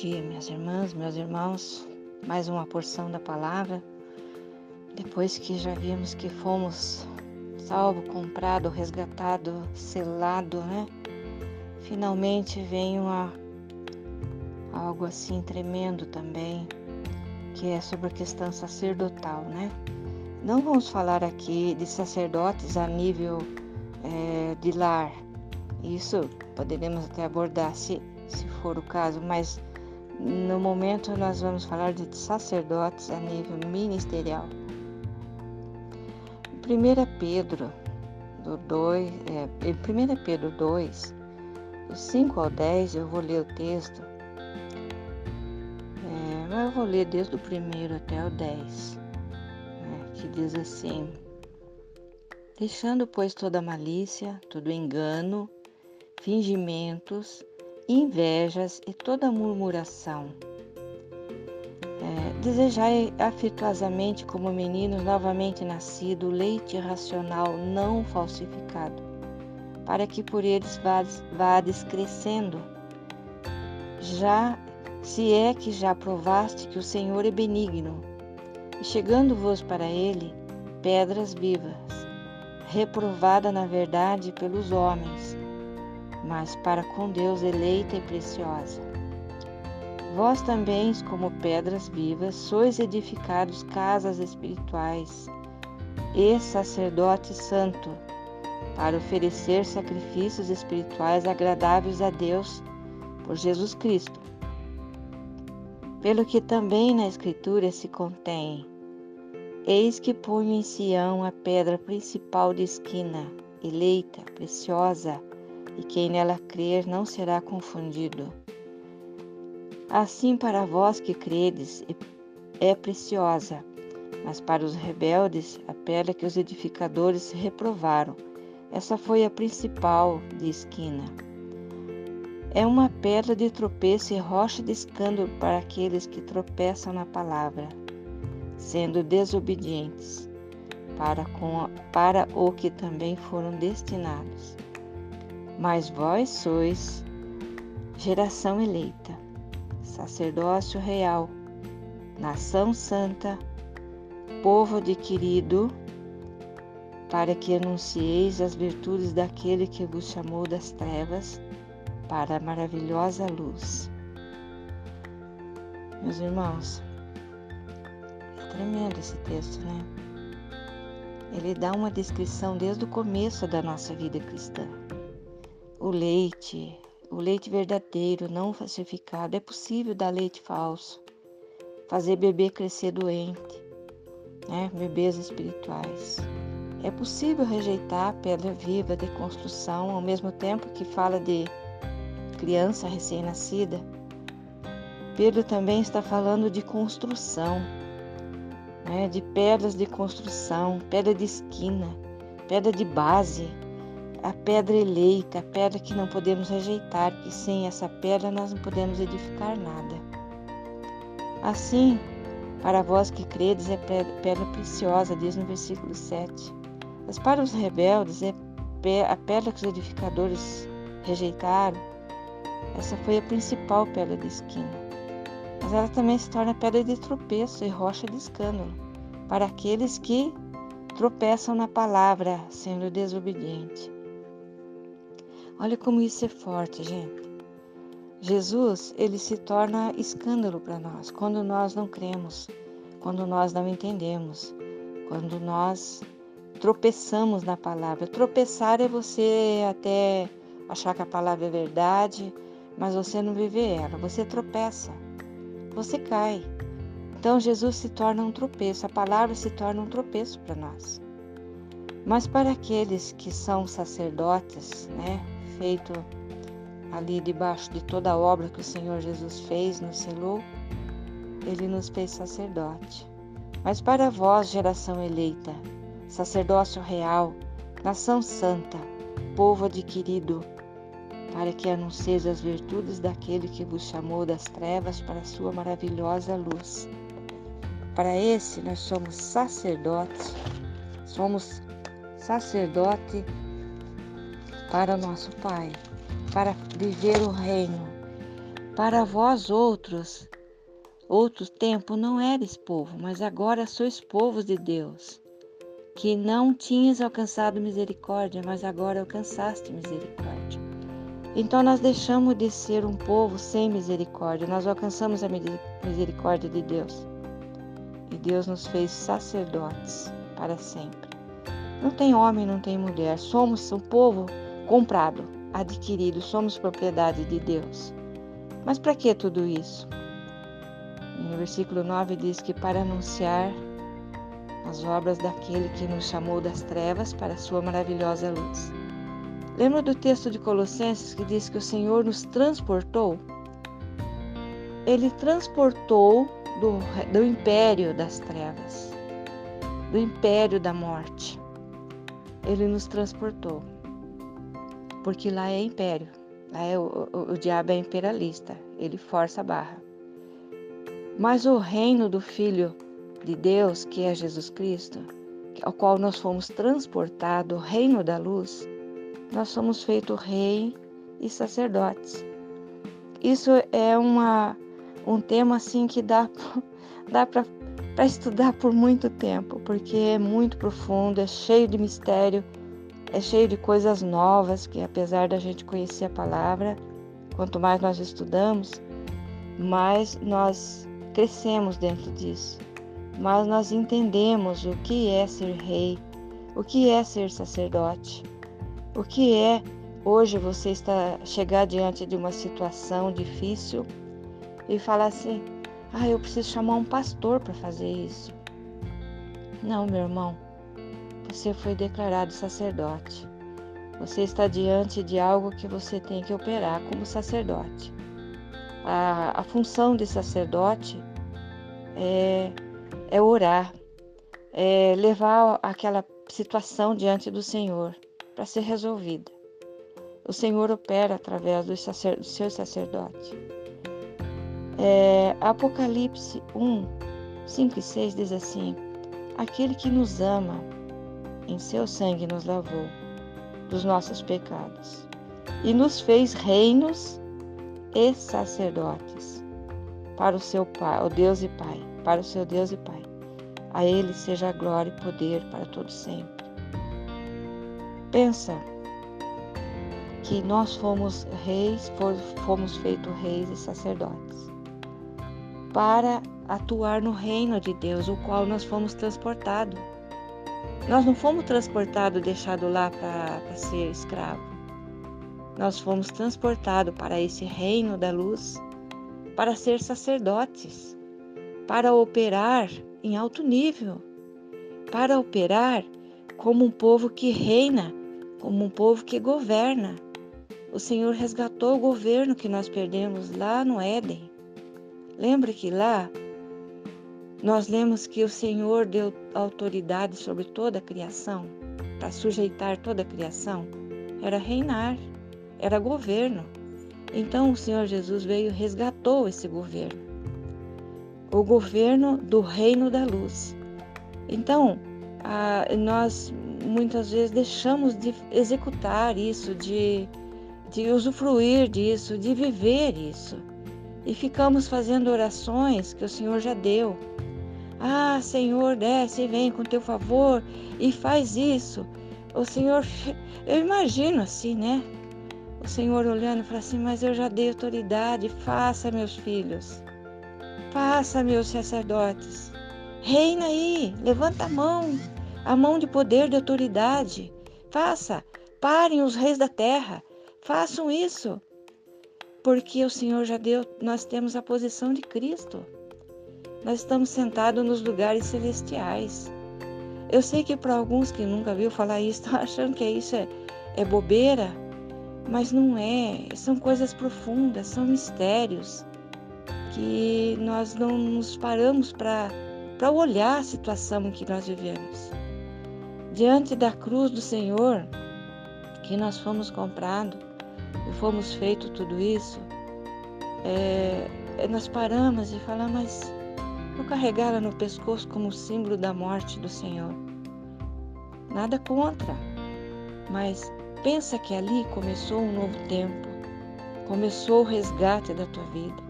dia, minhas irmãs, meus irmãos. Mais uma porção da palavra. Depois que já vimos que fomos salvo, comprado, resgatado, selado, né? Finalmente vem uma, algo assim tremendo também, que é sobre a questão sacerdotal, né? Não vamos falar aqui de sacerdotes a nível é, de lar. Isso poderemos até abordar se se for o caso, mas no momento nós vamos falar de sacerdotes a nível ministerial. 1 Pedro do 2, é, 1 Pedro 2, do 5 ao 10, eu vou ler o texto. É, mas eu vou ler desde o primeiro até o 10, né, que diz assim: Deixando, pois, toda malícia, todo engano, fingimentos, invejas e toda murmuração. É, desejai afetuosamente, como meninos novamente nascido, leite racional não falsificado, para que por eles vades crescendo. Já se é que já provaste que o Senhor é benigno, e chegando-vos para ele, pedras vivas, reprovada na verdade pelos homens, mas para com Deus eleita e preciosa. Vós também, como pedras vivas, sois edificados casas espirituais e sacerdote santo, para oferecer sacrifícios espirituais agradáveis a Deus por Jesus Cristo. Pelo que também na Escritura se contém: Eis que ponho em Sião a pedra principal de esquina, eleita, preciosa, e quem nela crer não será confundido. Assim, para vós que credes, é preciosa, mas para os rebeldes, a pedra que os edificadores reprovaram. Essa foi a principal de esquina. É uma pedra de tropeço e rocha de escândalo para aqueles que tropeçam na palavra, sendo desobedientes, para, com, para o que também foram destinados. Mas vós sois geração eleita, sacerdócio real, nação santa, povo adquirido, para que anuncieis as virtudes daquele que vos chamou das trevas para a maravilhosa luz. Meus irmãos, é tremendo esse texto, né? Ele dá uma descrição desde o começo da nossa vida cristã o leite, o leite verdadeiro, não falsificado. É possível dar leite falso, fazer bebê crescer doente, né? bebês espirituais. É possível rejeitar a pedra viva de construção ao mesmo tempo que fala de criança recém-nascida. Pedro também está falando de construção, né? de pedras de construção, pedra de esquina, pedra de base, a pedra eleita, a pedra que não podemos rejeitar, que sem essa pedra nós não podemos edificar nada. Assim, para vós que credes, é pedra preciosa, diz no versículo 7. Mas para os rebeldes, é a pedra que os edificadores rejeitaram, essa foi a principal pedra de esquina. Mas ela também se torna pedra de tropeço e rocha de escândalo para aqueles que tropeçam na palavra, sendo desobediente. Olha como isso é forte, gente. Jesus, ele se torna escândalo para nós quando nós não cremos, quando nós não entendemos, quando nós tropeçamos na palavra. Tropeçar é você até achar que a palavra é verdade, mas você não vive ela, você tropeça, você cai. Então Jesus se torna um tropeço, a palavra se torna um tropeço para nós. Mas para aqueles que são sacerdotes, né, feito ali debaixo de toda a obra que o Senhor Jesus fez, nos selou, ele nos fez sacerdote. Mas para vós, geração eleita, sacerdócio real, nação santa, povo adquirido, para que anuncieis as virtudes daquele que vos chamou das trevas para a sua maravilhosa luz. Para esse nós somos sacerdotes, somos sacerdote para o nosso Pai, para viver o reino, Para vós outros, outro tempo não eres povo, mas agora sois povos de Deus, que não tinhas alcançado misericórdia, mas agora alcançaste misericórdia. Então nós deixamos de ser um povo sem misericórdia, nós alcançamos a misericórdia de Deus. E Deus nos fez sacerdotes para sempre. Não tem homem, não tem mulher, somos um povo comprado, adquirido, somos propriedade de Deus. Mas para que tudo isso? No versículo 9 diz que para anunciar as obras daquele que nos chamou das trevas para a sua maravilhosa luz. Lembra do texto de Colossenses que diz que o Senhor nos transportou? Ele transportou do, do império das trevas, do império da morte. Ele nos transportou. Porque lá é império, lá é o, o, o diabo é imperialista, ele força a barra. Mas o reino do Filho de Deus, que é Jesus Cristo, ao qual nós fomos transportados, o reino da luz, nós somos feitos rei e sacerdotes. Isso é uma, um tema assim que dá, dá para estudar por muito tempo, porque é muito profundo, é cheio de mistério, é cheio de coisas novas, que apesar da gente conhecer a palavra, quanto mais nós estudamos, mais nós crescemos dentro disso, mas nós entendemos o que é ser rei, o que é ser sacerdote, o que é hoje você está chegar diante de uma situação difícil e falar assim: "Ah, eu preciso chamar um pastor para fazer isso". Não, meu irmão. Você foi declarado sacerdote. Você está diante de algo que você tem que operar como sacerdote. A, a função de sacerdote é, é orar, é levar aquela situação diante do Senhor para ser resolvida. O Senhor opera através do, sacer, do seu sacerdote. É, Apocalipse 1, 5 e 6 diz assim: Aquele que nos ama, em seu sangue nos lavou dos nossos pecados e nos fez reinos e sacerdotes para o seu Pai, o Deus e Pai, para o seu Deus e Pai. A Ele seja a glória e poder para todos sempre. Pensa que nós fomos reis, fomos feitos reis e sacerdotes para atuar no reino de Deus, o qual nós fomos transportados. Nós não fomos transportados, deixados lá para ser escravo. Nós fomos transportados para esse reino da luz para ser sacerdotes, para operar em alto nível, para operar como um povo que reina, como um povo que governa. O Senhor resgatou o governo que nós perdemos lá no Éden. Lembra que lá nós lemos que o Senhor deu autoridade sobre toda a criação, para sujeitar toda a criação? Era reinar, era governo. Então o Senhor Jesus veio e resgatou esse governo, o governo do reino da luz. Então, nós muitas vezes deixamos de executar isso, de, de usufruir disso, de viver isso. E ficamos fazendo orações que o Senhor já deu. Ah, Senhor, desce e vem com teu favor e faz isso. O Senhor, eu imagino assim, né? O Senhor olhando para assim, mas eu já dei autoridade, faça, meus filhos. Faça, meus sacerdotes. Reina aí, levanta a mão, a mão de poder, de autoridade. Faça, parem os reis da terra, façam isso. Porque o Senhor já deu, nós temos a posição de Cristo. Nós estamos sentados nos lugares celestiais. Eu sei que para alguns que nunca viu falar isso, estão achando que isso é, é bobeira. Mas não é, são coisas profundas, são mistérios que nós não nos paramos para olhar a situação em que nós vivemos. Diante da cruz do Senhor, que nós fomos comprados e fomos feito tudo isso, é, nós paramos e falamos, mas vou carregá-la no pescoço como símbolo da morte do Senhor. Nada contra, mas Pensa que ali começou um novo tempo. começou o resgate da tua vida,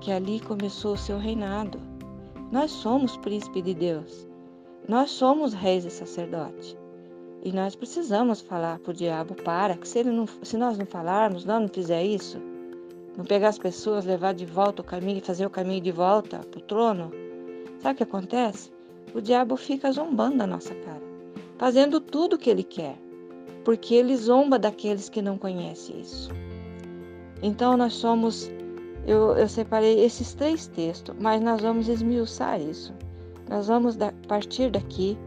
que ali começou o seu reinado. Nós somos príncipe de Deus. Nós somos reis e sacerdotes. E nós precisamos falar para o diabo, para, que se, não, se nós não falarmos, nós não fizer isso, não pegar as pessoas, levar de volta o caminho, fazer o caminho de volta para o trono, sabe o que acontece? O diabo fica zombando da nossa cara, fazendo tudo o que ele quer, porque ele zomba daqueles que não conhecem isso. Então nós somos, eu, eu separei esses três textos, mas nós vamos esmiuçar isso. Nós vamos da, partir daqui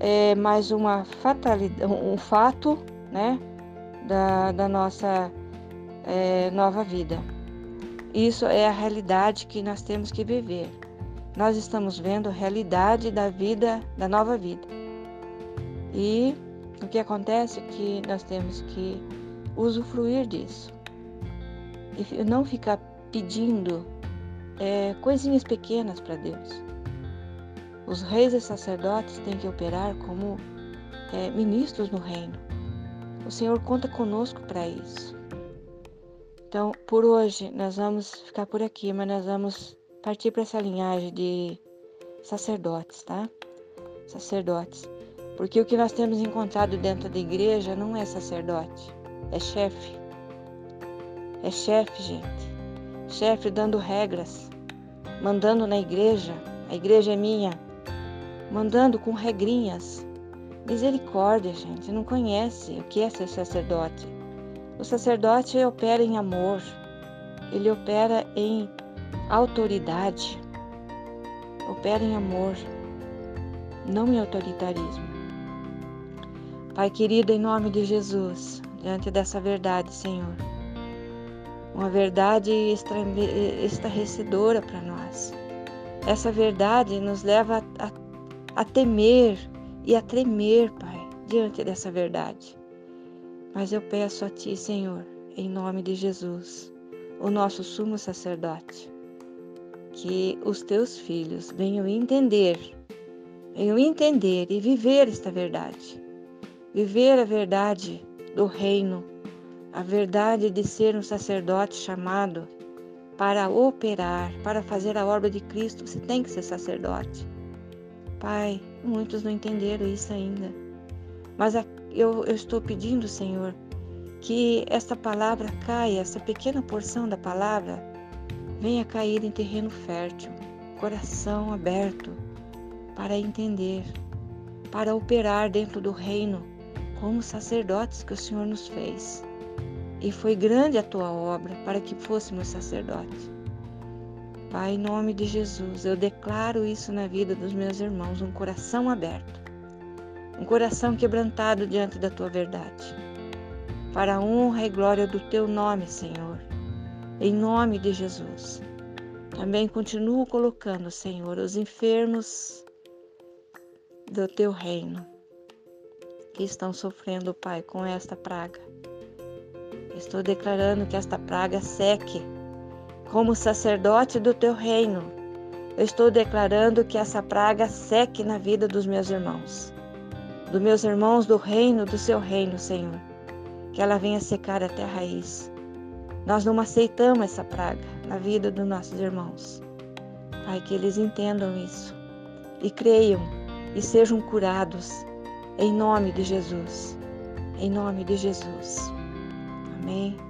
é mais uma fatalidade, um fato, né, da, da nossa é, nova vida. Isso é a realidade que nós temos que viver. Nós estamos vendo a realidade da vida, da nova vida. E o que acontece é que nós temos que usufruir disso. E não ficar pedindo é, coisinhas pequenas para Deus. Os reis e sacerdotes têm que operar como é, ministros no reino. O Senhor conta conosco para isso. Então, por hoje, nós vamos ficar por aqui, mas nós vamos partir para essa linhagem de sacerdotes, tá? Sacerdotes. Porque o que nós temos encontrado dentro da igreja não é sacerdote, é chefe. É chefe, gente. Chefe dando regras, mandando na igreja. A igreja é minha, mandando com regrinhas. Misericórdia, gente, não conhece o que é ser sacerdote. O sacerdote opera em amor, ele opera em autoridade, opera em amor, não em autoritarismo. Pai querido, em nome de Jesus, diante dessa verdade, Senhor, uma verdade estarrecedora para nós. Essa verdade nos leva a a temer e a tremer, Pai, diante dessa verdade. Mas eu peço a Ti, Senhor, em nome de Jesus, o nosso sumo sacerdote, que os Teus filhos venham entender, venham entender e viver esta verdade. Viver a verdade do reino, a verdade de ser um sacerdote chamado para operar, para fazer a obra de Cristo, você tem que ser sacerdote. Pai, muitos não entenderam isso ainda. Mas eu, eu estou pedindo, Senhor, que esta palavra caia, essa pequena porção da palavra, venha cair em terreno fértil, coração aberto para entender, para operar dentro do reino como sacerdotes que o Senhor nos fez. E foi grande a tua obra para que fôssemos sacerdotes. Pai, em nome de Jesus, eu declaro isso na vida dos meus irmãos, um coração aberto, um coração quebrantado diante da tua verdade. Para a honra e glória do teu nome, Senhor, em nome de Jesus. Também continuo colocando, Senhor, os enfermos do teu reino que estão sofrendo, Pai, com esta praga. Estou declarando que esta praga seque como sacerdote do teu reino, eu estou declarando que essa praga seque na vida dos meus irmãos, dos meus irmãos do reino, do seu reino, Senhor. Que ela venha secar até a raiz. Nós não aceitamos essa praga na vida dos nossos irmãos. Pai, que eles entendam isso e creiam e sejam curados em nome de Jesus. Em nome de Jesus. Amém.